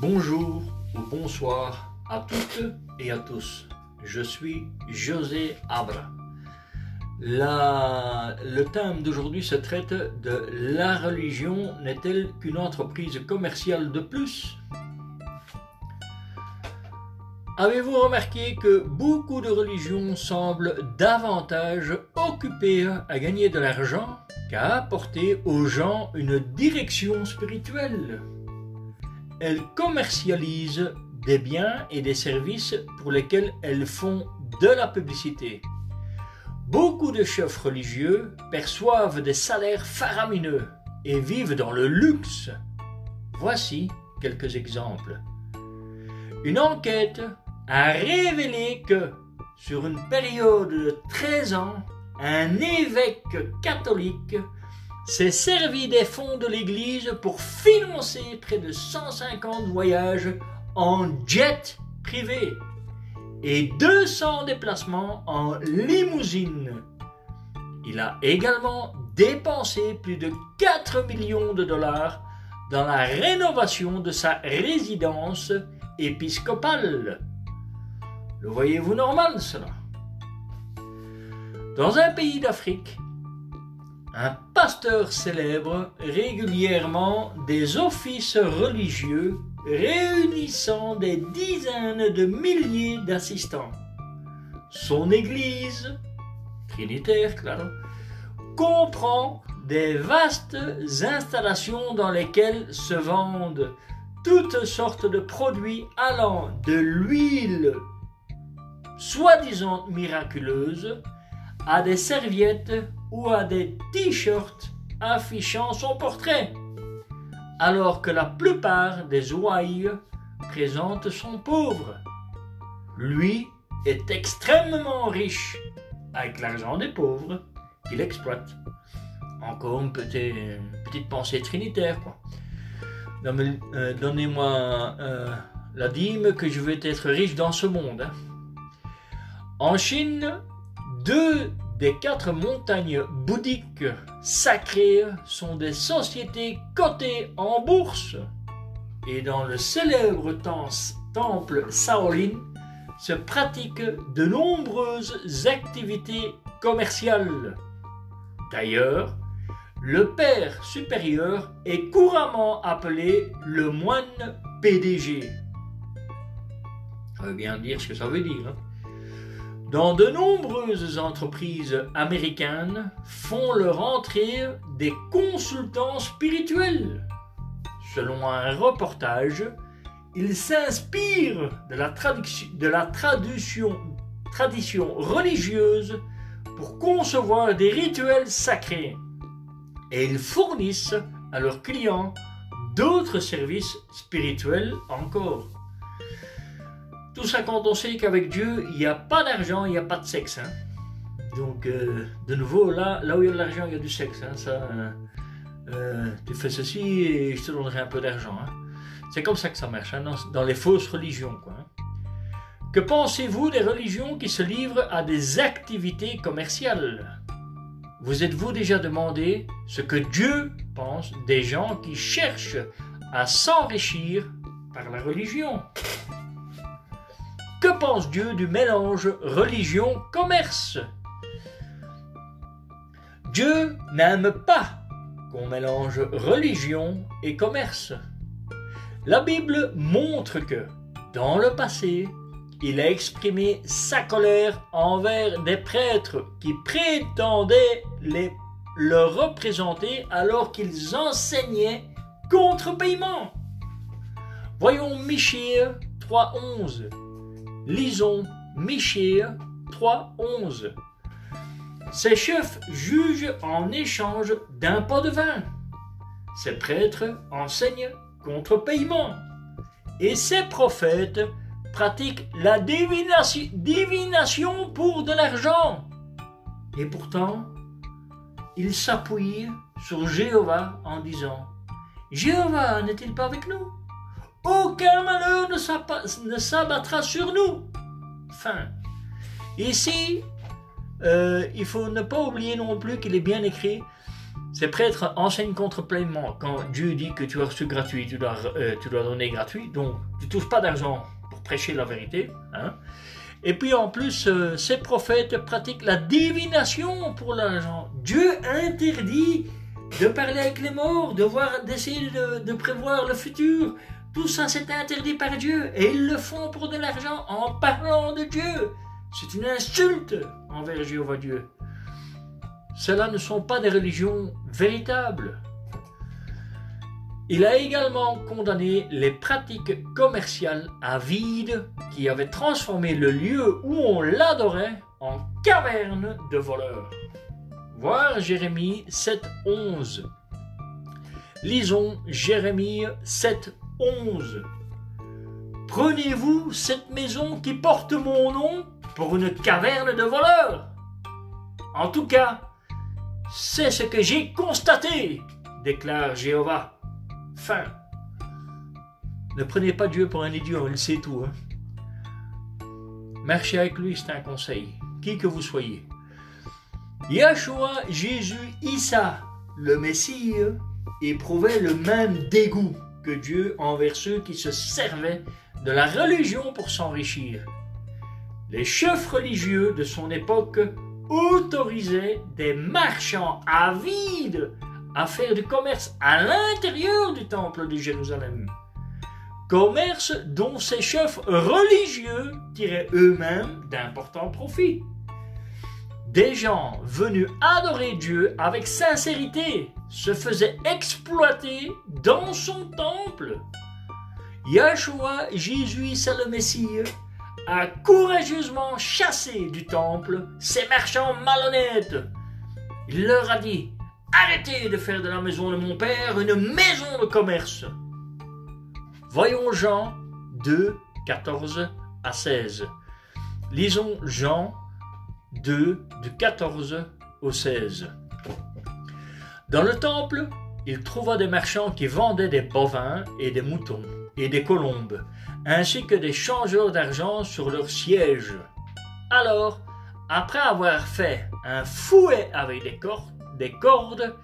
Bonjour ou bonsoir à toutes et à tous. Je suis José Abra. La- le thème d'aujourd'hui se traite de la religion n'est-elle qu'une entreprise commerciale de plus? Avez-vous remarqué que beaucoup de religions semblent davantage occupées à gagner de l'argent qu'à apporter aux gens une direction spirituelle? Elles commercialisent des biens et des services pour lesquels elles font de la publicité. Beaucoup de chefs religieux perçoivent des salaires faramineux et vivent dans le luxe. Voici quelques exemples. Une enquête a révélé que, sur une période de 13 ans, un évêque catholique s'est servi des fonds de l'Église pour financer près de 150 voyages en jet privé et 200 déplacements en limousine. Il a également dépensé plus de 4 millions de dollars dans la rénovation de sa résidence épiscopale. Le voyez-vous normal cela? Dans un pays d'Afrique, un pasteur célèbre régulièrement des offices religieux réunissant des dizaines de milliers d'assistants. Son église, trinitaire, comprend des vastes installations dans lesquelles se vendent toutes sortes de produits allant de l'huile soi-disant miraculeuse à des serviettes ou à des t-shirts affichant son portrait, alors que la plupart des ouailles présentent son pauvre. Lui est extrêmement riche avec l'argent des pauvres qu'il exploite. Encore une petite, pensée trinitaire, quoi. Euh, Donnez-moi euh, la dîme que je vais être riche dans ce monde. hein. En Chine, deux des quatre montagnes bouddhiques sacrées sont des sociétés cotées en bourse. Et dans le célèbre tem- temple Shaolin se pratiquent de nombreuses activités commerciales. D'ailleurs, le père supérieur est couramment appelé le moine PDG. Ça veut bien dire ce que ça veut dire. hein. Dans de nombreuses entreprises américaines font leur entrée des consultants spirituels. Selon un reportage, ils s'inspirent de la, traduction- tradition religieuse pour concevoir des rituels sacrés. Et ils fournissent à leurs clients d'autres services spirituels encore. Tout ça quand on sait qu'avec Dieu, il n'y a pas d'argent, il n'y a pas de sexe. hein. Donc, euh, de nouveau, là, là où il y a de l'argent, il y a du sexe. hein. Ça, euh, euh, tu fais ceci et je te donnerai un peu d'argent. hein. C'est comme ça que ça marche, dans, dans les fausses religions. Quoi. Que pensez-vous des religions qui se livrent à des activités commerciales? Vous êtes-vous déjà demandé ce que Dieu pense des gens qui cherchent à s'enrichir par la religion? Que pense Dieu du mélange religion-commerce? Dieu n'aime pas qu'on mélange religion et commerce. La Bible montre que, dans le passé, il a exprimé sa colère envers des prêtres qui prétendaient les, le représenter alors qu'ils enseignaient contre paiement. Voyons Michée 3.11. Lisons Michée 3.11. Ces chefs jugent en échange d'un pot de vin. Ces prêtres enseignent contre paiement. Et ces prophètes pratiquent la divination, divination pour de l'argent. Et pourtant, ils s'appuient sur Jéhovah en disant Jéhovah n'est-il pas avec nous? Aucun malheur ne s'abattra sur nous. Fin. Ici, euh, il faut ne pas oublier non plus qu'il est bien écrit Ces prêtres enseignent contre pleinement. Quand Dieu dit que tu as reçu gratuit, tu dois, euh, donner gratuit. Donc, tu ne touches pas d'argent pour prêcher la vérité. Hein. Et puis en plus, euh, ces prophètes pratiquent la divination pour l'argent. Dieu interdit de parler avec les morts, de voir, d'essayer de, de prévoir le futur. Tout ça, c'est interdit par Dieu. Et ils le font pour de l'argent en parlant de Dieu. C'est une insulte envers Jéhovah Dieu. Cela ne sont pas des religions véritables. Il a également condamné les pratiques commerciales à vide qui avaient transformé le lieu où on l'adorait en caverne de voleurs. Voir Jérémie 7.11. Lisons Jérémie 7.11. Prenez-vous cette maison qui porte mon nom pour une caverne de voleurs En tout cas, c'est ce que j'ai constaté, déclare Jéhovah. Fin. Ne prenez pas Dieu pour un idiot, il sait tout. Hein. Marchez avec lui, c'est un conseil, qui que vous soyez. Yahshua, Jésus, Issa, le Messie, éprouvait le même dégoût Dieu envers ceux qui se servaient de la religion pour s'enrichir. Les chefs religieux de son époque autorisaient des marchands avides à faire du commerce à l'intérieur du temple de Jérusalem. Commerce dont ces chefs religieux tiraient eux-mêmes d'importants profits. Des gens venus adorer Dieu avec sincérité se faisaient exploiter dans son temple. Yahshua, Jésus, le Messie, a courageusement chassé du temple ces marchands malhonnêtes. Il leur a dit Arrêtez de faire de la maison de mon père une maison de commerce. Voyons Jean 2, 14 à 16. Lisons Jean 2, du 14 au 16. Dans le temple, il trouva des marchands qui vendaient des bovins et des moutons et des colombes, ainsi que des changeurs d'argent sur leur siège. Alors, après avoir fait un fouet avec des cordes, des cordes,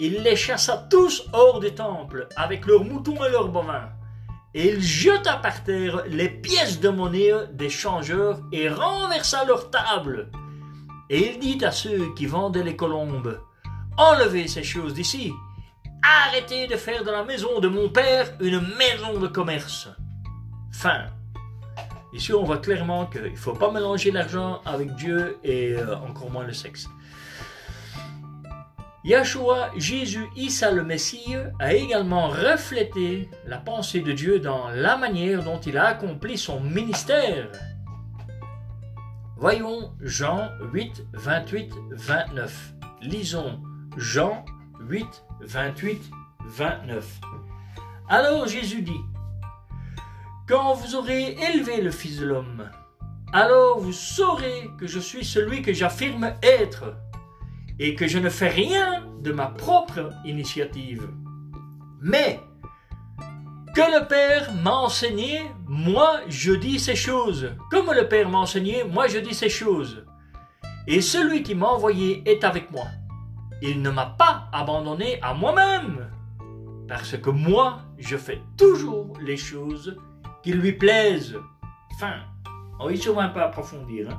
il les chassa tous hors du temple avec leurs moutons et leurs bovins. Et il jeta par terre les pièces de monnaie des changeurs et renversa leur table. Et il dit à ceux qui vendaient les colombes, Enlevez ces choses d'ici, arrêtez de faire de la maison de mon père une maison de commerce. Fin. Ici, on voit clairement qu'il ne faut pas mélanger l'argent avec Dieu et euh, encore moins le sexe. Yahshua, Jésus, Issa le Messie, a également reflété la pensée de Dieu dans la manière dont il a accompli son ministère. Voyons Jean 8, 28, 29. Lisons Jean 8, 28, 29. Alors Jésus dit, Quand vous aurez élevé le Fils de l'homme, alors vous saurez que je suis celui que j'affirme être et que je ne fais rien de ma propre initiative. Mais que le Père m'a enseigné, moi je dis ces choses. Comme le Père m'a enseigné, moi je dis ces choses. Et celui qui m'a envoyé est avec moi. Il ne m'a pas abandonné à moi-même, parce que moi je fais toujours les choses qui lui plaisent. Fin. On va sûrement pas approfondir. Hein.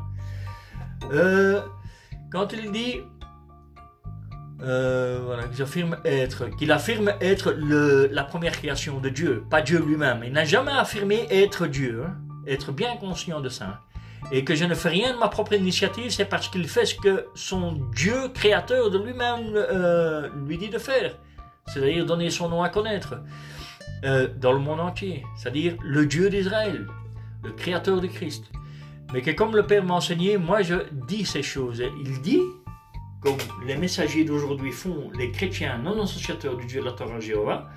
Euh, quand il dit euh, voilà, qu'il affirme être, qu'il affirme être le, la première création de Dieu, pas Dieu lui-même. Il n'a jamais affirmé être Dieu, hein. être bien conscient de ça. Et que je ne fais rien de ma propre initiative, c'est parce qu'il fait ce que son Dieu créateur de lui-même euh, lui dit de faire, c'est-à-dire donner son nom à connaître. Euh, dans le monde entier, c'est-à-dire le Dieu d'Israël, le créateur de Christ. Mais que comme le Père m'a enseigné, moi je dis ces choses. Il dit comme les messagers d'aujourd'hui font les chrétiens non associateurs du Dieu de la Torah Jéhovah,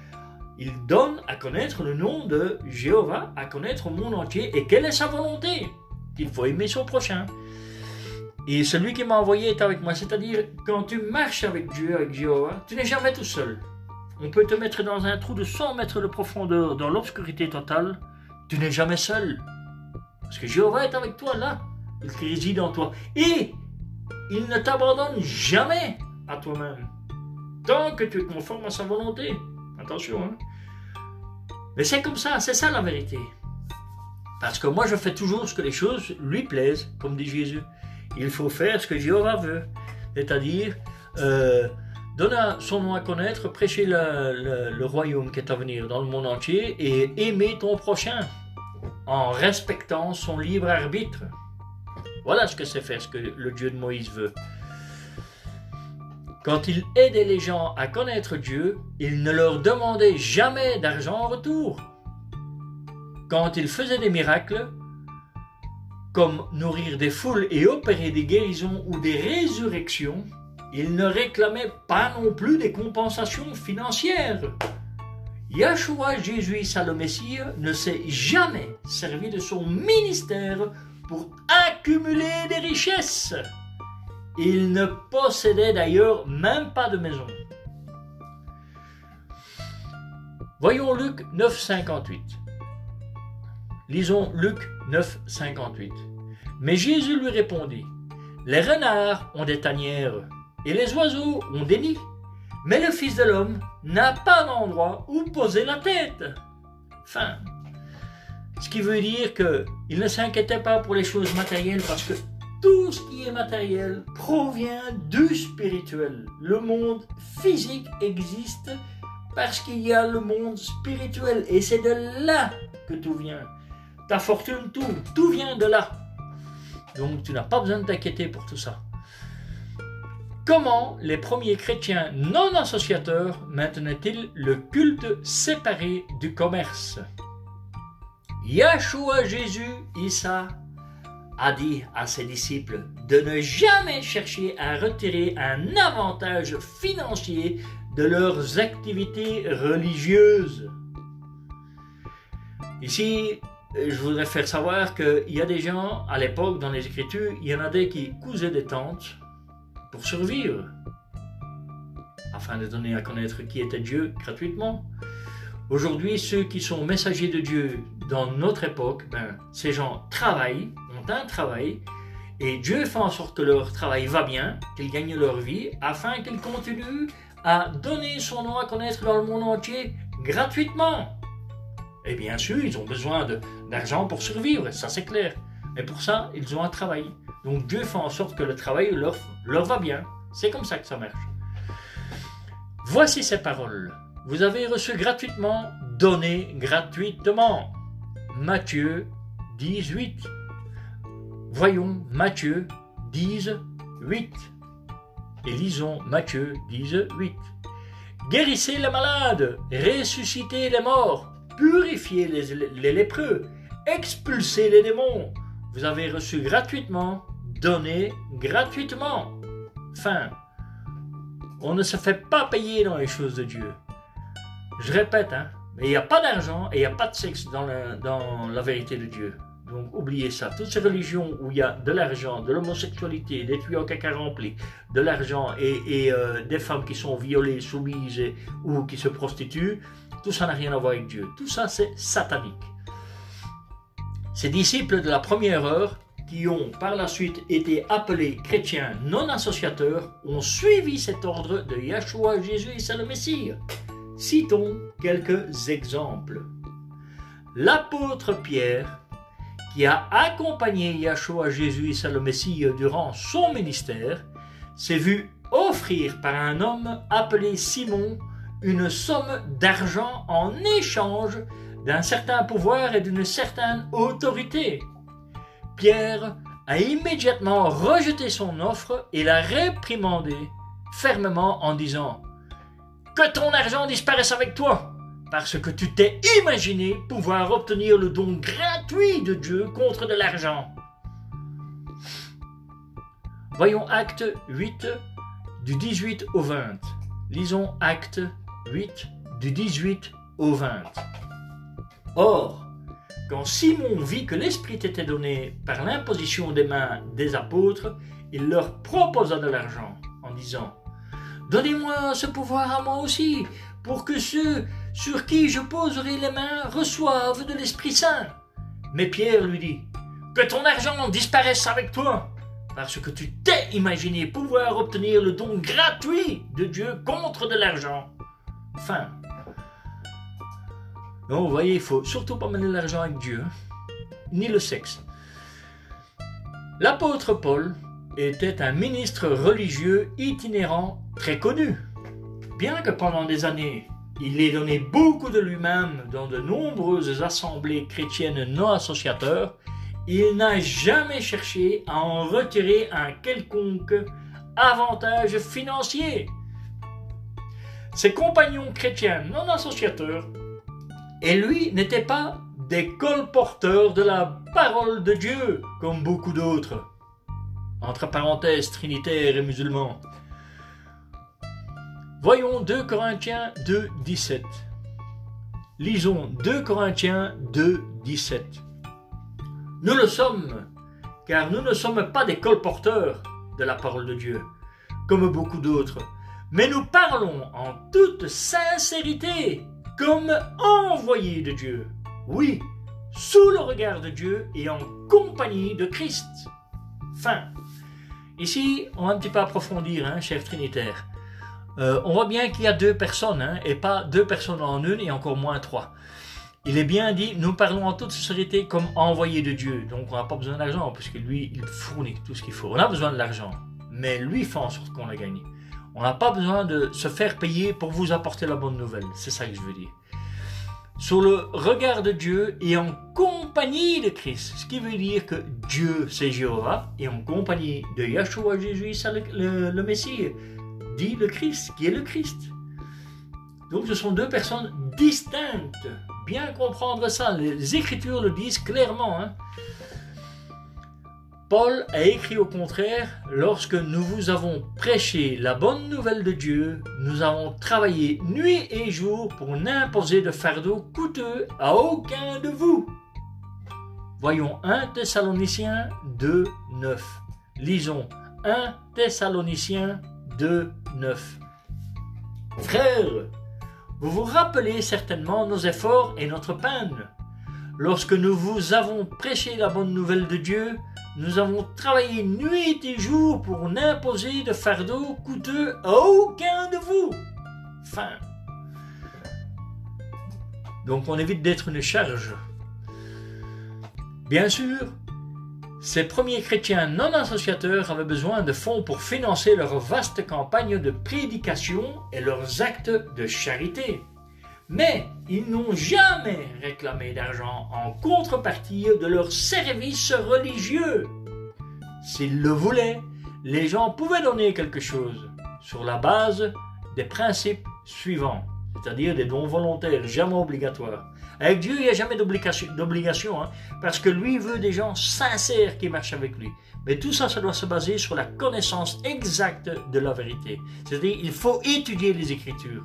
ils donnent à connaître le nom de Jéhovah, à connaître au monde entier, et quelle est sa volonté? Qu'il faut aimer son prochain. Et celui qui m'a envoyé est avec moi, c'est-à-dire quand tu marches avec Dieu, avec Jéhovah, tu n'es jamais tout seul. On peut te mettre dans un trou de 100 mètres de profondeur, dans l'obscurité totale, tu n'es jamais seul. Parce que Jéhovah est avec toi là, il réside en toi. Et il ne t'abandonne jamais à toi-même. tant que tu es conforme à sa volonté. Attention, hein. Mais c'est comme ça, c'est ça la vérité. Parce que moi, je fais toujours ce que les choses lui plaisent, comme dit Jésus. Il faut faire ce que Jéhovah veut. C'est-à-dire, euh, donner son nom à connaître, prêcher le, le, royaume qui est à venir dans le monde entier et aimer ton prochain en respectant son libre arbitre. Voilà ce que c'est faire ce que le Dieu de Moïse veut. Quand il aidait les gens à connaître Dieu, il ne leur demandait jamais d'argent en retour. Quand il faisait des miracles, comme nourrir des foules et opérer des guérisons ou des résurrections, il ne réclamait pas non plus des compensations financières. Yahshua Jésus le Messie ne s'est jamais servi de son ministère pour accumuler des richesses. Il ne possédait d'ailleurs même pas de maison. Voyons Luc 9,58. Lisons Luc 9, 58. Mais Jésus lui répondit Les renards ont des tanières et les oiseaux ont des nids, mais le Fils de l'homme n'a pas d'endroit où poser la tête. Fin. Ce qui veut dire qu'il ne s'inquiétait pas pour les choses matérielles parce que tout ce qui est matériel provient du spirituel. Le monde physique existe parce qu'il y a le monde spirituel et c'est de là que tout vient ta fortune, tout, tout vient de là. Donc tu n'as pas besoin de t'inquiéter pour tout ça. Comment les premiers chrétiens non associateurs maintenaient-ils le culte séparé du commerce? Yahshua Jésus, Issa, a dit à ses disciples de ne jamais chercher à retirer un avantage financier de leurs activités religieuses. Ici, je voudrais faire savoir qu'il y a des gens, à l'époque, dans les Écritures, il y en a des qui cousaient des tentes pour survivre, afin de donner à connaître qui était Dieu gratuitement. Aujourd'hui, ceux qui sont messagers de Dieu dans notre époque, ben, ces gens travaillent, ont un travail, et Dieu fait en sorte que leur travail va bien, qu'ils gagnent leur vie, afin qu'ils continuent à donner son nom à connaître dans le monde entier gratuitement. Et bien sûr, ils ont besoin d'argent pour survivre, ça c'est clair. Mais pour ça, ils ont un travail. Donc Dieu fait en sorte que le travail leur, va bien. C'est comme ça que ça marche. Voici ces paroles. Vous avez reçu gratuitement, donné gratuitement. Matthieu 18. Voyons Matthieu 10, 8. Et lisons Matthieu 10, 8. Guérissez les malades, ressuscitez les morts, purifiez les, lépreux, expulsez les démons. Vous avez reçu gratuitement, donné gratuitement. Fin. On ne se fait pas payer dans les choses de Dieu. Je répète, hein, il n'y a pas d'argent et il n'y a pas de sexe dans la, vérité de Dieu. Donc oubliez ça. Toutes ces religions où il y a de l'argent, de l'homosexualité, des tuyaux caca remplis, de l'argent et, euh, des femmes qui sont violées, soumises ou qui se prostituent, tout ça n'a rien à voir avec Dieu. Tout ça, c'est satanique. Ces disciples de la première heure, qui ont par la suite été appelés chrétiens non associateurs, ont suivi cet ordre de Yahshua Jésus et le Messie. Citons quelques exemples. L'apôtre Pierre, qui a accompagné Yahshua Jésus et le durant son ministère, s'est vu offrir par un homme appelé Simon une somme d'argent en échange d'un certain pouvoir et d'une certaine autorité. Pierre a immédiatement rejeté son offre et l'a réprimandé fermement en disant Que ton argent disparaisse avec toi, parce que tu t'es imaginé pouvoir obtenir le don gratuit de Dieu contre de l'argent. Voyons Acte 8 du 18 au 20. Lisons Acte 8 du 18 au 20. Or, quand Simon vit que l'Esprit était donné par l'imposition des mains des apôtres, il leur proposa de l'argent en disant Donnez-moi ce pouvoir à moi aussi, pour que ceux sur qui je poserai les mains reçoivent de l'Esprit Saint. Mais Pierre lui dit Que ton argent disparaisse avec toi, parce que tu t'es imaginé pouvoir obtenir le don gratuit de Dieu contre de l'argent. Fin. Donc, vous voyez, il faut surtout pas mener l'argent avec Dieu, hein. ni le sexe. L'apôtre Paul était un ministre religieux itinérant très connu. Bien que pendant des années, il ait donné beaucoup de lui-même dans de nombreuses assemblées chrétiennes non associateurs, il n'a jamais cherché à en retirer un quelconque avantage financier. Ses compagnons chrétiens non associateurs et lui n'étaient pas des colporteurs de la parole de Dieu comme beaucoup d'autres. Entre parenthèses trinitaires et musulmans. Voyons 2 Corinthiens 2, 17. Lisons 2 Corinthiens 2, 17. Nous le sommes, car nous ne sommes pas des colporteurs de la parole de Dieu, comme beaucoup d'autres, mais nous parlons en toute sincérité, comme envoyés de Dieu. Oui, sous le regard de Dieu et en compagnie de Christ. Fin. Ici, on va un petit peu approfondir, hein, chef Trinitaire. Euh, on voit bien qu'il y a deux personnes, hein, et pas deux personnes en une, et encore moins trois. Il est bien dit, nous parlons en toute sincérité comme envoyés de Dieu. Donc on n'a pas besoin d'argent, puisque lui, il fournit tout ce qu'il faut. On a besoin de l'argent, mais lui fait en sorte qu'on l'a gagné. On n'a pas besoin de se faire payer pour vous apporter la bonne nouvelle. C'est ça que je veux dire. Sur le regard de Dieu et en compagnie de Christ. Ce qui veut dire que Dieu, c'est Jéhovah, et en compagnie de Yahshua Jésus, le Messie dit le Christ, qui est le Christ. Donc ce sont deux personnes distinctes. Bien comprendre ça. Les Écritures le disent clairement. Hein. Paul a écrit au contraire, lorsque nous vous avons prêché la bonne nouvelle de Dieu, nous avons travaillé nuit et jour pour n'imposer de fardeau coûteux à aucun de vous. Voyons 1 Thessaloniciens 2, 9. Lisons 1 Thessaloniciens 2, 9. Frères, vous vous rappelez certainement nos efforts et notre peine. Lorsque nous vous avons prêché la bonne nouvelle de Dieu, nous avons travaillé nuit et jour pour n'imposer de fardeau coûteux à aucun de vous. Fin. Donc on évite d'être une charge. Bien sûr, ces premiers chrétiens non associateurs avaient besoin de fonds pour financer leur vaste campagne de prédication et leurs actes de charité. Mais ils n'ont jamais réclamé d'argent en contrepartie de leur service religieux. S'ils le voulaient, les gens pouvaient donner quelque chose sur la base des principes suivants, c'est-à-dire des dons volontaires, jamais obligatoires. Avec Dieu, il n'y a jamais d'obligation, hein, parce que lui veut des gens sincères qui marchent avec lui. Mais tout ça, ça doit se baser sur la connaissance exacte de la vérité. C'est-à-dire, il faut étudier les Écritures.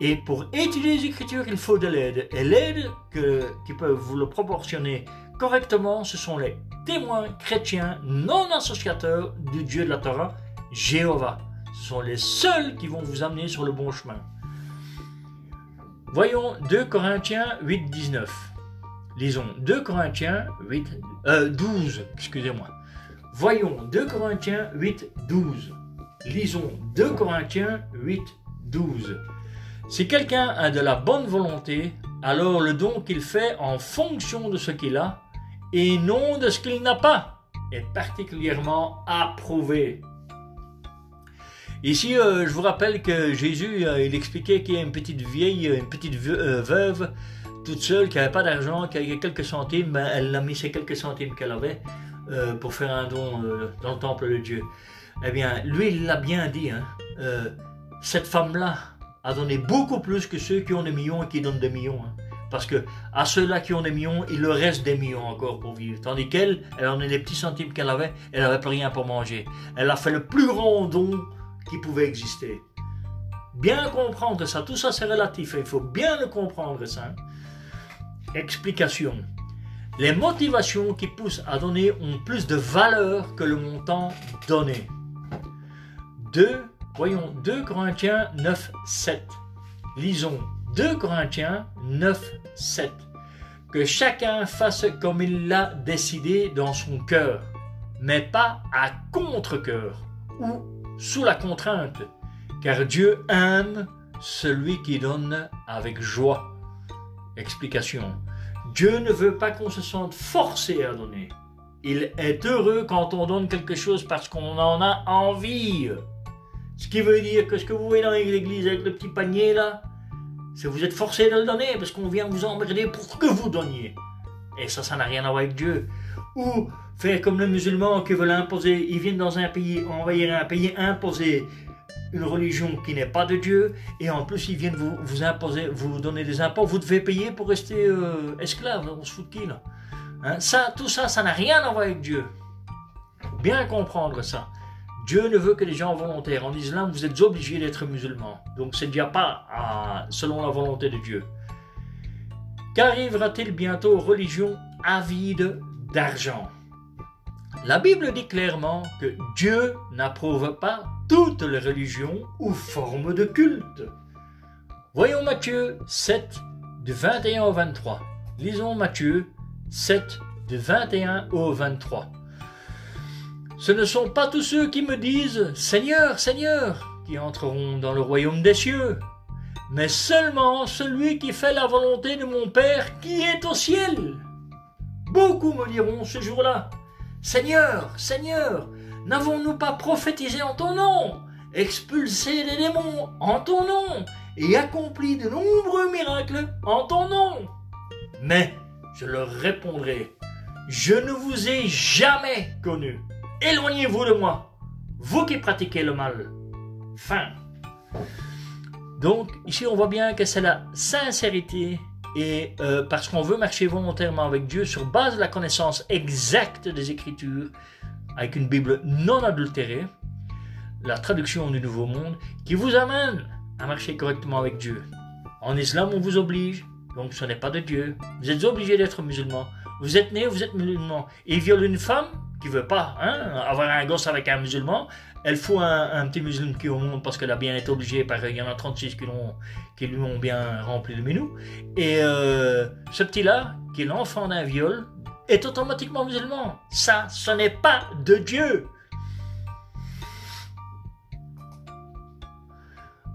Et pour étudier les Écritures, il faut de l'aide. Et l'aide qui peuvent vous le proportionner correctement, ce sont les témoins chrétiens non associateurs du Dieu de la Torah, Jéhovah. Ce sont les seuls qui vont vous amener sur le bon chemin. Voyons 2 Corinthiens 8, 19. Lisons 2 Corinthiens 8, 12, excusez-moi. Voyons 2 Corinthiens 8, 12. Lisons 2 Corinthiens 8, 12. Si quelqu'un a de la bonne volonté, alors le don qu'il fait en fonction de ce qu'il a, et non de ce qu'il n'a pas, est particulièrement approuvé. Ici, euh, je vous rappelle que Jésus, euh, il expliquait qu'il y a une petite vieille, une petite euh, veuve, toute seule, qui n'avait pas d'argent, qui avait quelques centimes, ben, elle a mis ces quelques centimes qu'elle avait pour faire un don dans le temple de Dieu. Eh bien, lui, il l'a bien dit. Hein. cette femme-là a donné beaucoup plus que ceux qui ont des millions et qui donnent des millions. Hein. Parce que à ceux-là qui ont des millions, il leur reste des millions encore pour vivre. Tandis qu'elle, elle en a les petits centimes qu'elle avait, elle n'avait plus rien pour manger. Elle a fait le plus grand don qui pouvait exister. Bien comprendre ça, tout ça c'est relatif, il faut bien le comprendre ça. Explication. Les motivations qui poussent à donner ont plus de valeur que le montant donné. 2, voyons 2 Corinthiens 9, 7. Lisons 2 Corinthiens 9, 7. Que chacun fasse comme il l'a décidé dans son cœur, mais pas à contre-cœur ou sous la contrainte, car Dieu aime celui qui donne avec joie. Explication. Dieu ne veut pas qu'on se sente forcé à donner. Il est heureux quand on donne quelque chose parce qu'on en a envie. Ce qui veut dire que ce que vous voyez dans l'église avec le petit panier là, c'est vous êtes forcé de le donner parce qu'on vient vous emmerder pour que vous donniez. Et ça, ça n'a rien à voir avec Dieu. Ou faire comme les musulmans qui veulent imposer, ils viennent dans un pays, envahir un pays, imposer une religion qui n'est pas de Dieu, et en plus ils viennent vous, vous imposer, vous donner des impôts, vous devez payer pour rester euh, esclave, on se fout de qui là hein? ça, Tout ça, ça n'a rien à voir avec Dieu. Bien comprendre ça. Dieu ne veut que les gens volontaires. En islam, vous êtes obligés d'être musulman. Donc c'est déjà pas selon la volonté de Dieu. Qu'arrivera-t-il bientôt aux religions avides d'argent? La Bible dit clairement que Dieu n'approuve pas toutes les religions ou formes de culte. Voyons Matthieu 7 du 21 au 23. Lisons Matthieu 7 du 21 au 23. Ce ne sont pas tous ceux qui me disent Seigneur, Seigneur, qui entreront dans le royaume des cieux, mais seulement celui qui fait la volonté de mon Père qui est au ciel. Beaucoup me diront ce jour-là Seigneur, Seigneur, N'avons-nous pas prophétisé en ton nom, expulsé les démons en ton nom et accompli de nombreux miracles en ton nom? Mais je leur répondrai, je ne vous ai jamais connu. Éloignez-vous de moi, vous qui pratiquez le mal. Fin. Donc ici on voit bien que c'est la sincérité et euh, parce qu'on veut marcher volontairement avec Dieu sur base de la connaissance exacte des Écritures, avec une Bible non adultérée, la traduction du Nouveau Monde, qui vous amène à marcher correctement avec Dieu. En islam, on vous oblige, donc ce n'est pas de Dieu. Vous êtes obligé d'être musulman. Vous êtes né, vous êtes musulman. Il viole une femme qui veut pas hein, avoir un gosse avec un musulman. Elle fout un, petit musulman qui au monde parce qu'elle a bien été obligée par il y en a 36 qui, lui ont bien rempli le minou. Et euh, ce petit-là, qui est l'enfant d'un viol, est automatiquement musulman. Ça, ce n'est pas de Dieu.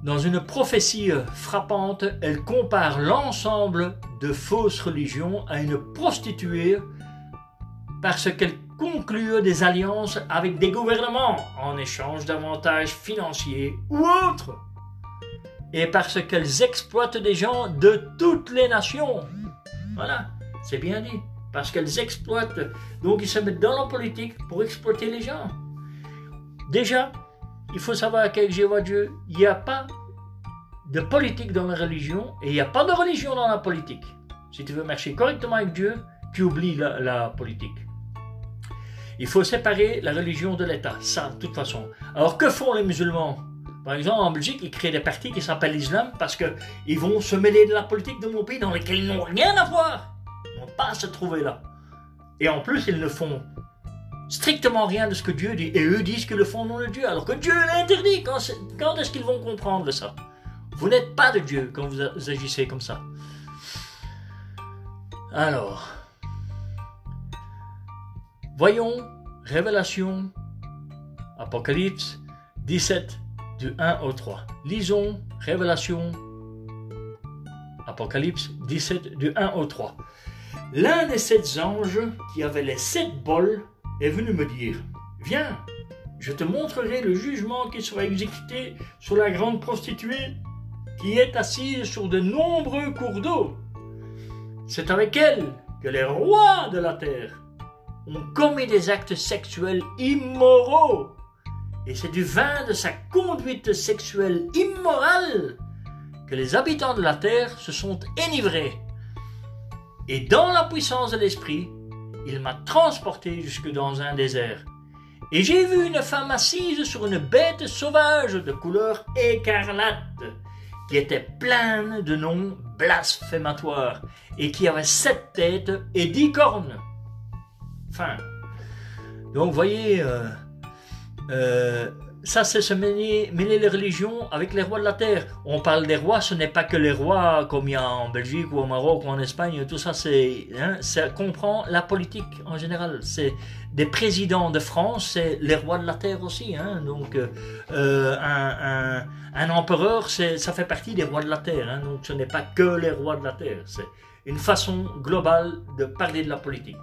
Dans une prophétie frappante, elle compare l'ensemble de fausses religions à une prostituée parce qu'elle conclut des alliances avec des gouvernements en échange d'avantages financiers ou autres. Et parce qu'elles exploitent des gens de toutes les nations. Voilà, c'est bien dit parce qu'elles exploitent. Donc ils se mettent dans la politique pour exploiter les gens. Déjà, il faut savoir qu'avec Jéhovah Dieu, il n'y a pas de politique dans la religion et il n'y a pas de religion dans la politique. Si tu veux marcher correctement avec Dieu, tu oublies la politique. Il faut séparer la religion de l'État, ça, de toute façon. Alors que font les musulmans? Par exemple, en Belgique, ils créent des partis qui s'appellent l'islam parce qu'ils vont se mêler de la politique de mon pays dans lesquels ils n'ont rien à voir pas se trouver là. Et en plus, ils ne font strictement rien de ce que Dieu dit. Et eux disent qu'ils le font nom de Dieu, alors que Dieu l'interdit. Quand, quand est-ce qu'ils vont comprendre ça? Vous n'êtes pas de Dieu quand vous agissez comme ça. Alors, voyons Révélation, Apocalypse 17, du 1 au 3. Lisons Révélation, Apocalypse 17, du 1 au 3. L'un des sept anges qui avait les sept bols est venu me dire Viens, je te montrerai le jugement qui sera exécuté sur la grande prostituée qui est assise sur de nombreux cours d'eau. C'est avec elle que les rois de la terre ont commis des actes sexuels immoraux. Et c'est du vin de sa conduite sexuelle immorale que les habitants de la terre se sont enivrés. Et dans la puissance de l'Esprit, il m'a transporté jusque dans un désert. Et j'ai vu une femme assise sur une bête sauvage de couleur écarlate, qui était pleine de noms blasphématoires, et qui avait sept têtes et dix cornes. Enfin, donc voyez, euh, euh, ça, c'est se mêler, les religions avec les rois de la terre. On parle des rois, ce n'est pas que les rois comme il y a en Belgique ou au Maroc ou en Espagne. Tout ça, c'est, hein, comprend la politique en général. C'est des présidents de France, c'est les rois de la terre aussi. Hein. Donc, euh, un, empereur, ça fait partie des rois de la terre. Hein. Donc, ce n'est pas que les rois de la terre. C'est une façon globale de parler de la politique.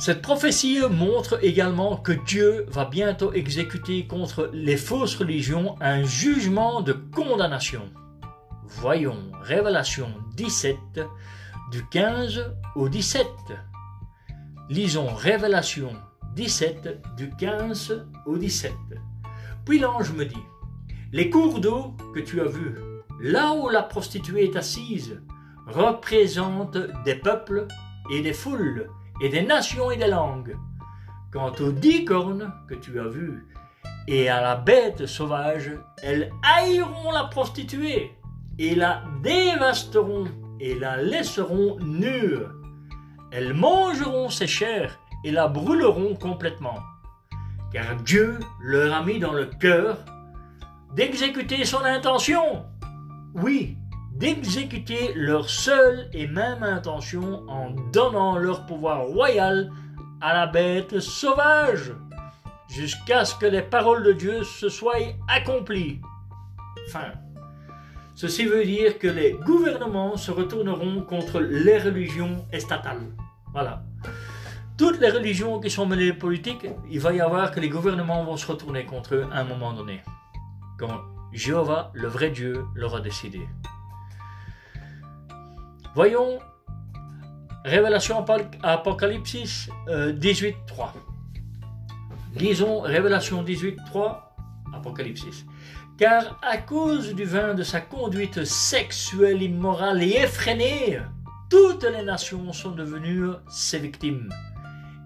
Cette prophétie montre également que Dieu va bientôt exécuter contre les fausses religions un jugement de condamnation. Voyons Révélation 17 du 15 au 17. Lisons Révélation 17 du 15 au 17. Puis l'ange me dit, les cours d'eau que tu as vus, là où la prostituée est assise, représentent des peuples et des foules des nations et des langues. Quant aux dix cornes que tu as vues et à la bête sauvage, elles haïront la prostituée et la dévasteront et la laisseront nue. Elles mangeront ses chairs et la brûleront complètement. Car Dieu leur a mis dans le cœur d'exécuter son intention. Oui, d'exécuter leur seule et même intention en donnant leur pouvoir royal à la bête sauvage, jusqu'à ce que les paroles de Dieu se soient accomplies. Fin. Ceci veut dire que les gouvernements se retourneront contre les religions estatales. Voilà. Toutes les religions qui sont menées politiques, il va y avoir que les gouvernements vont se retourner contre eux à un moment donné. Quand Jéhovah, le vrai Dieu, l'aura décidé. Voyons Révélation Apocalypse 18, 3. Lisons Révélation 18, 3, Apocalypse. Car à cause du vin de sa conduite sexuelle immorale et effrénée, toutes les nations sont devenues ses victimes.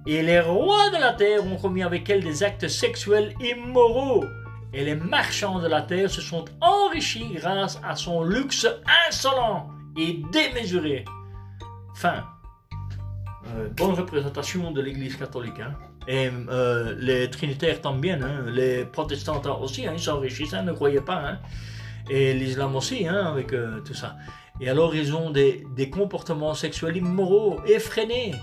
Et les rois de la terre ont commis avec elle des actes sexuels immoraux. Et les marchands de la terre se sont enrichis grâce à son luxe insolent et démesuré. Fin. Euh, bonne représentation de l'Église catholique. Hein. Et euh, les trinitaires tant bien, hein. les protestants aussi, hein, ils s'enrichissent, ne croyez pas. Hein. Et l'islam aussi, hein, avec euh, tout ça. Et alors ils ont des, des, comportements sexuels immoraux, effrénés.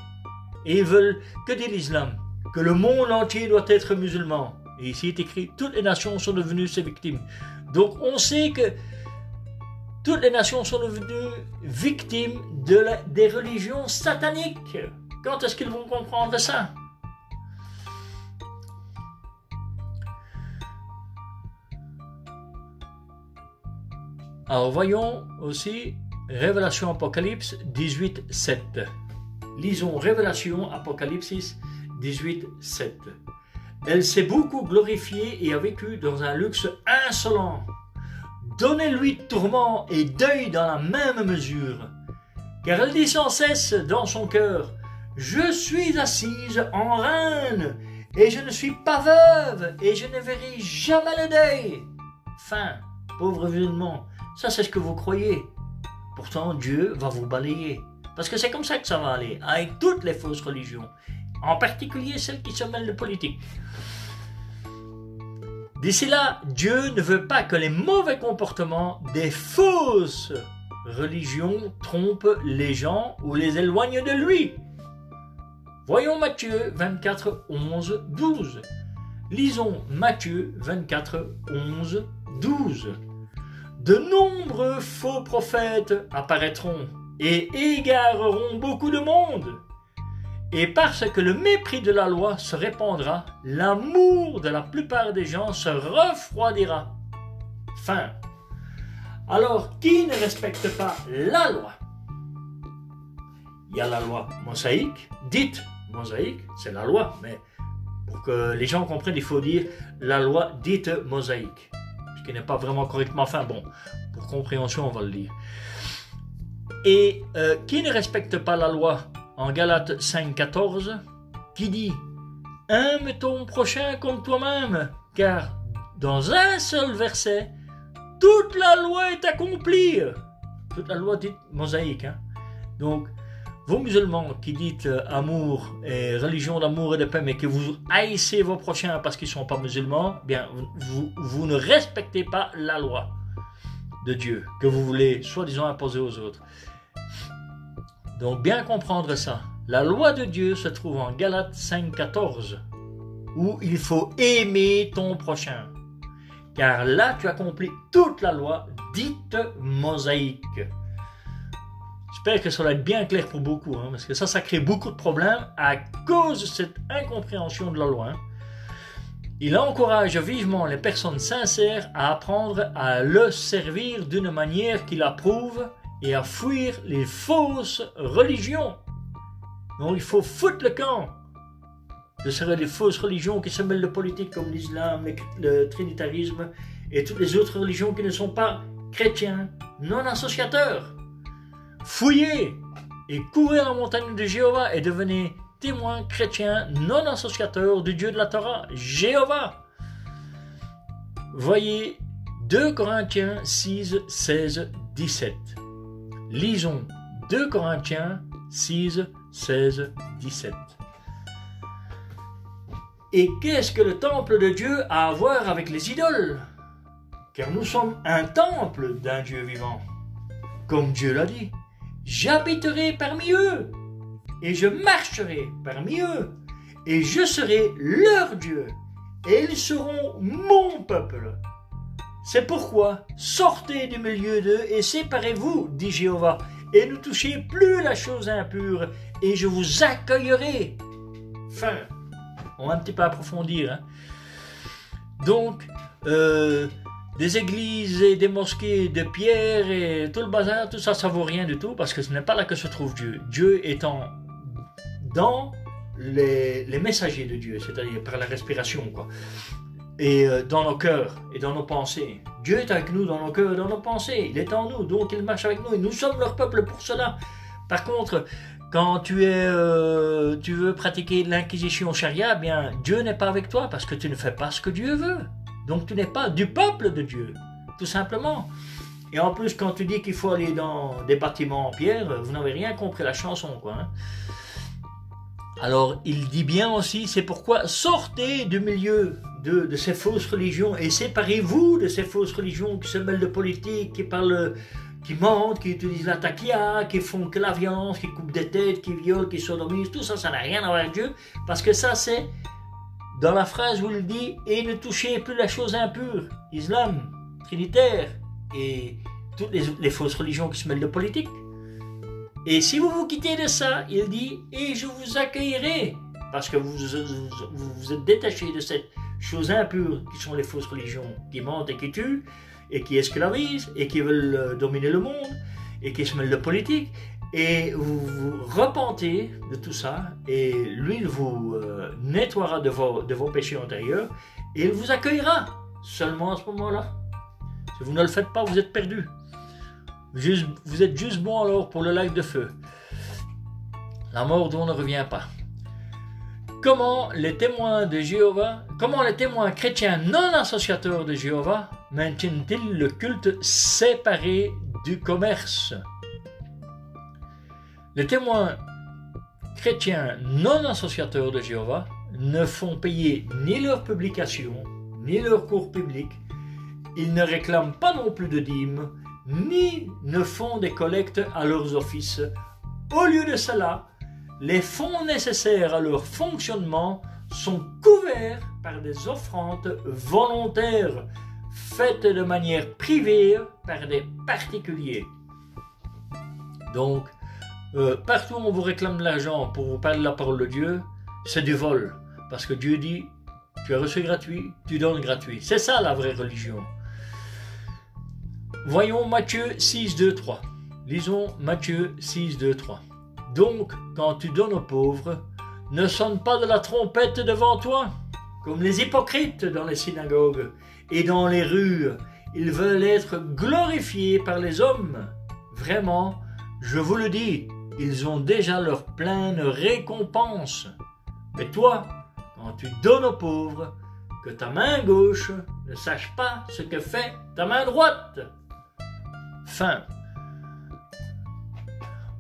Et ils veulent, que dit l'islam Que le monde entier doit être musulman. Et ici est écrit, toutes les nations sont devenues ses victimes. Donc on sait que toutes les nations sont devenues victimes de des religions sataniques. Quand est-ce qu'ils vont comprendre ça? Alors voyons aussi Révélation Apocalypse 18, 7. Lisons Révélation Apocalypse 18, 7. Elle s'est beaucoup glorifiée et a vécu dans un luxe insolent Donnez-lui tourment et deuil dans la même mesure. Car elle dit sans cesse dans son cœur, Je suis assise en reine, et je ne suis pas veuve, et je ne verrai jamais le deuil. Fin, pauvre musulman, ça c'est ce que vous croyez. Pourtant Dieu va vous balayer. Parce que c'est comme ça que ça va aller, avec toutes les fausses religions, en particulier celles qui se mêlent de politique. D'ici là, Dieu ne veut pas que les mauvais comportements des fausses religions trompent les gens ou les éloignent de lui. Voyons Matthieu 24, 11, 12. Lisons Matthieu 24, 11, 12. De nombreux faux prophètes apparaîtront et égareront beaucoup de monde. Et parce que le mépris de la loi se répandra, l'amour de la plupart des gens se refroidira. Fin. Alors, qui ne respecte pas la loi? Il y a la loi mosaïque, dite mosaïque, c'est la loi, mais pour que les gens comprennent, il faut dire la loi dite mosaïque, ce qui n'est pas vraiment correctement fait. Bon, pour compréhension, on va le dire. Et euh, qui ne respecte pas la loi? En Galates 5.14 qui dit Aime ton prochain comme toi-même, car dans un seul verset, toute la loi est accomplie. Toute la loi dite mosaïque. Hein. Donc, vous musulmans qui dites euh, amour et religion d'amour et de paix, mais que vous haïssez vos prochains parce qu'ils ne sont pas musulmans, bien, vous, vous ne respectez pas la loi de Dieu que vous voulez soi-disant imposer aux autres. Donc bien comprendre ça. La loi de Dieu se trouve en Galates 5.14, où il faut aimer ton prochain. Car là, tu accomplis toute la loi dite mosaïque. J'espère que ça va être bien clair pour beaucoup, hein, parce que ça, ça crée beaucoup de problèmes à cause de cette incompréhension de la loi. Hein. Il encourage vivement les personnes sincères à apprendre à le servir d'une manière qu'il approuve et à fuir les fausses religions. Donc il faut foutre le camp de ces fausses religions qui se mêlent de politique comme l'islam, le, trinitarisme et toutes les autres religions qui ne sont pas chrétiens, non associateurs. Fouillez et courez la montagne de Jéhovah et devenez témoins chrétiens non associateurs du Dieu de la Torah, Jéhovah. Voyez 2 Corinthiens 6, 16, 17. Lisons 2 Corinthiens 6, 16, 17. Et qu'est-ce que le temple de Dieu a à voir avec les idoles? Car nous sommes un temple d'un Dieu vivant. Comme Dieu l'a dit, j'habiterai parmi eux, et je marcherai parmi eux, et je serai leur Dieu, et ils seront mon peuple. C'est pourquoi sortez du milieu d'eux et séparez-vous, dit Jéhovah, et ne touchez plus la chose impure, et je vous accueillerai. Fin. On va un petit peu approfondir. Hein. Donc, euh, des églises et des mosquées de pierre et tout le bazar, tout ça, ça vaut rien du tout parce que ce n'est pas là que se trouve Dieu. Dieu étant dans les, les messagers de Dieu, c'est-à-dire par la respiration, quoi et euh, dans nos cœurs et dans nos pensées. Dieu est avec nous dans nos cœurs et dans nos pensées. Il est en nous, donc il marche avec nous et nous sommes leur peuple pour cela. Par contre, quand tu es, euh, tu veux pratiquer l'inquisition charia, bien Dieu n'est pas avec toi parce que tu ne fais pas ce que Dieu veut. Donc tu n'es pas du peuple de Dieu, tout simplement. Et en plus, quand tu dis qu'il faut aller dans des bâtiments en pierre, vous n'avez rien compris la chanson, quoi. Hein. Alors, il dit bien aussi, c'est pourquoi sortez du milieu de, ces fausses religions et séparez-vous de ces fausses religions qui se mêlent de politique, qui parlent, qui mentent, qui utilisent la taquia, qui font que la violence, qui coupent des têtes, qui violent, qui sodomisent, tout ça, ça n'a rien à voir avec Dieu, parce que ça, c'est dans la phrase où il dit et ne touchez plus la chose impure, islam, trinitaire et toutes les, les fausses religions qui se mêlent de politique. Et si vous vous quittez de ça, il dit, et je vous accueillerai, parce que vous vous, êtes détaché de cette chose impure qui sont les fausses religions, qui mentent et qui tuent, et qui esclavisent, et qui veulent euh, dominer le monde, et qui se mêlent de politique, et vous vous repentez de tout ça, et lui vous euh, nettoiera de vos, de vos péchés antérieurs, et il vous accueillera seulement à ce moment-là. Si vous ne le faites pas, vous êtes perdu vous êtes juste bon alors pour le lac de feu. La mort on ne revient pas. Comment les témoins de Jéhovah, comment les témoins chrétiens non associateurs de Jéhovah maintiennent-ils le culte séparé du commerce? Les témoins chrétiens non associateurs de Jéhovah ne font payer ni leurs publications, ni leurs cours publics. Ils ne réclament pas non plus de dîmes, ni ne font des collectes à leurs offices. Au lieu de cela, les fonds nécessaires à leur fonctionnement sont couverts par des offrandes volontaires faites de manière privée par des particuliers. Donc, euh, partout où on vous réclame de l'argent pour vous parler de la parole de Dieu, c'est du vol. Parce que Dieu dit, tu as reçu gratuit, tu donnes gratuit. C'est ça la vraie religion. Voyons Matthieu 6, 2, 3. Lisons Matthieu 6, 2, 3. Donc, quand tu donnes aux pauvres, ne sonne pas de la trompette devant toi, comme les hypocrites dans les synagogues et dans les rues. Ils veulent être glorifiés par les hommes. Vraiment, je vous le dis, ils ont déjà leur pleine récompense. Mais toi, quand tu donnes aux pauvres, que ta main gauche ne sache pas ce que fait ta main droite fin.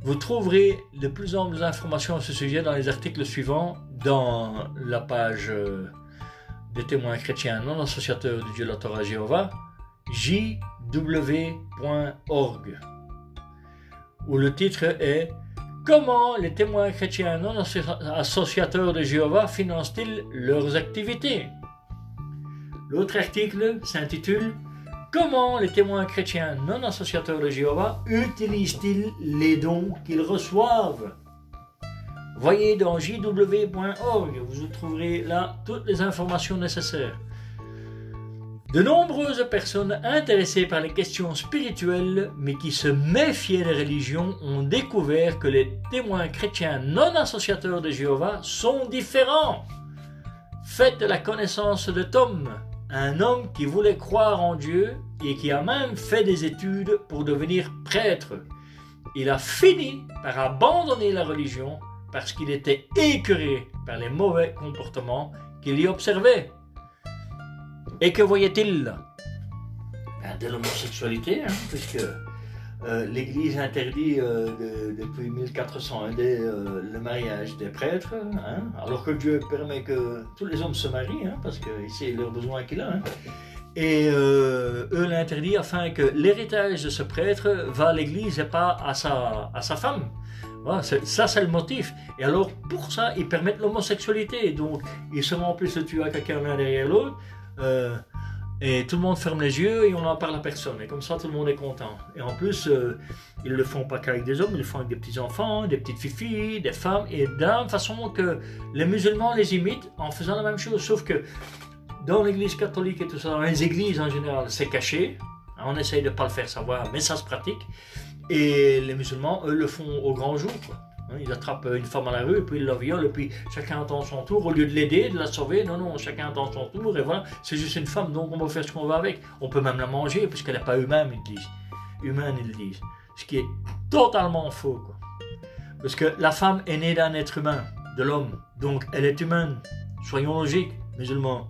Vous trouverez de plus en plus d'informations à ce sujet dans les articles suivants dans la page euh, des témoins chrétiens non associateurs du Dieu de la Torah Jéhovah, jw.org, où le titre est Comment les témoins chrétiens non associateurs de Jéhovah financent-ils leurs activités? L'autre article s'intitule Comment les témoins chrétiens non associateurs de Jéhovah utilisent-ils les dons qu'ils reçoivent? Voyez dans jw.org, vous trouverez là toutes les informations nécessaires. De nombreuses personnes intéressées par les questions spirituelles, mais qui se méfiaient des religions, ont découvert que les témoins chrétiens non associateurs de Jéhovah sont différents. Faites la connaissance de Tom, un homme qui voulait croire en Dieu et qui a même fait des études pour devenir prêtre. Il a fini par abandonner la religion parce qu'il était écœuré par les mauvais comportements qu'il y observait. Et que voyait-il ben, De l'homosexualité, hein, puisque euh, l'Église interdit euh, depuis 1400 euh, le mariage des prêtres, hein, alors que Dieu permet que tous les hommes se marient, hein, parce que c'est leur besoin qu'il a. Et eux l'interdit afin que l'héritage de ce prêtre va à l'Église et pas à sa, à sa femme. ça, c'est le motif. Et alors, pour ça, ils permettent l'homosexualité. Donc, ils se en plus de tuer quelqu'un l'un derrière l'autre. Et tout le monde ferme les yeux et on n'en parle à personne. Et comme ça, tout le monde est content. Et en plus, euh, ils ne le font pas qu'avec des hommes, ils le font avec des petits-enfants, des petites filles, des femmes, et même façon que les musulmans les imitent en faisant la même chose. Sauf que dans l'église catholique et tout ça, dans les églises en général, c'est caché. On essaye de ne pas le faire savoir, mais ça se pratique. Et les musulmans, eux, le font au grand jour. Hein, ils attrapent une femme à la rue, puis ils la violent, et puis chacun attend son tour. Au lieu de l'aider, de la sauver, non, non, chacun attend son tour, et voilà, c'est juste une femme, donc on va faire ce qu'on veut avec. On peut même la manger, puisqu'elle n'est pas humaine, ils disent. Humaine, ils disent. Ce qui est totalement faux, quoi. Parce que la femme est née d'un être humain, de l'homme, donc elle est humaine. Soyons logiques, musulmans.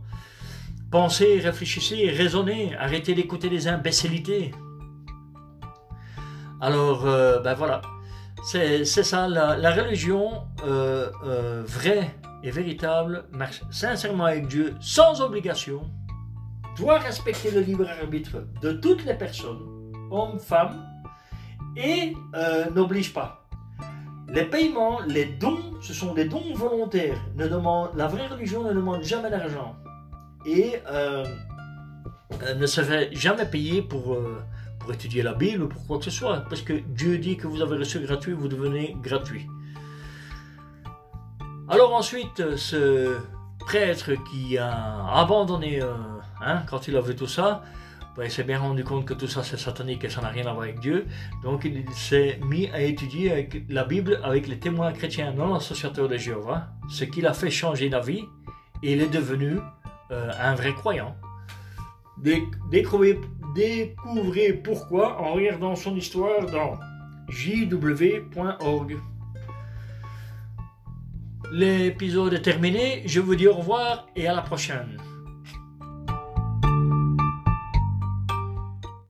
Pensez, réfléchissez, raisonnez, arrêtez d'écouter des imbécilités. Alors, euh, ben voilà. C'est ça, la, religion euh, euh, vraie et véritable marche sincèrement avec Dieu, sans obligation, doit respecter le libre arbitre de toutes les personnes, hommes, femmes, et euh, n'oblige pas. Les paiements, les dons, ce sont des dons volontaires. Ne demande, la vraie religion ne demande jamais d'argent et ne se fait jamais payer pour pour étudier la Bible ou pour quoi que ce soit. Parce que Dieu dit que vous avez reçu gratuit, vous devenez gratuit. Alors ensuite, ce prêtre qui a abandonné, euh, hein, quand il a vu tout ça, ben, il s'est bien rendu compte que tout ça c'est satanique et ça n'a rien à voir avec Dieu. Donc il s'est mis à étudier avec la Bible avec les témoins chrétiens non associateurs de Jéhovah, ce qui l'a fait changer d'avis et il est devenu euh, un vrai croyant. Découvrez, découvrez pourquoi en regardant son histoire dans jw.org. L'épisode est terminé, je vous dis au revoir et à la prochaine.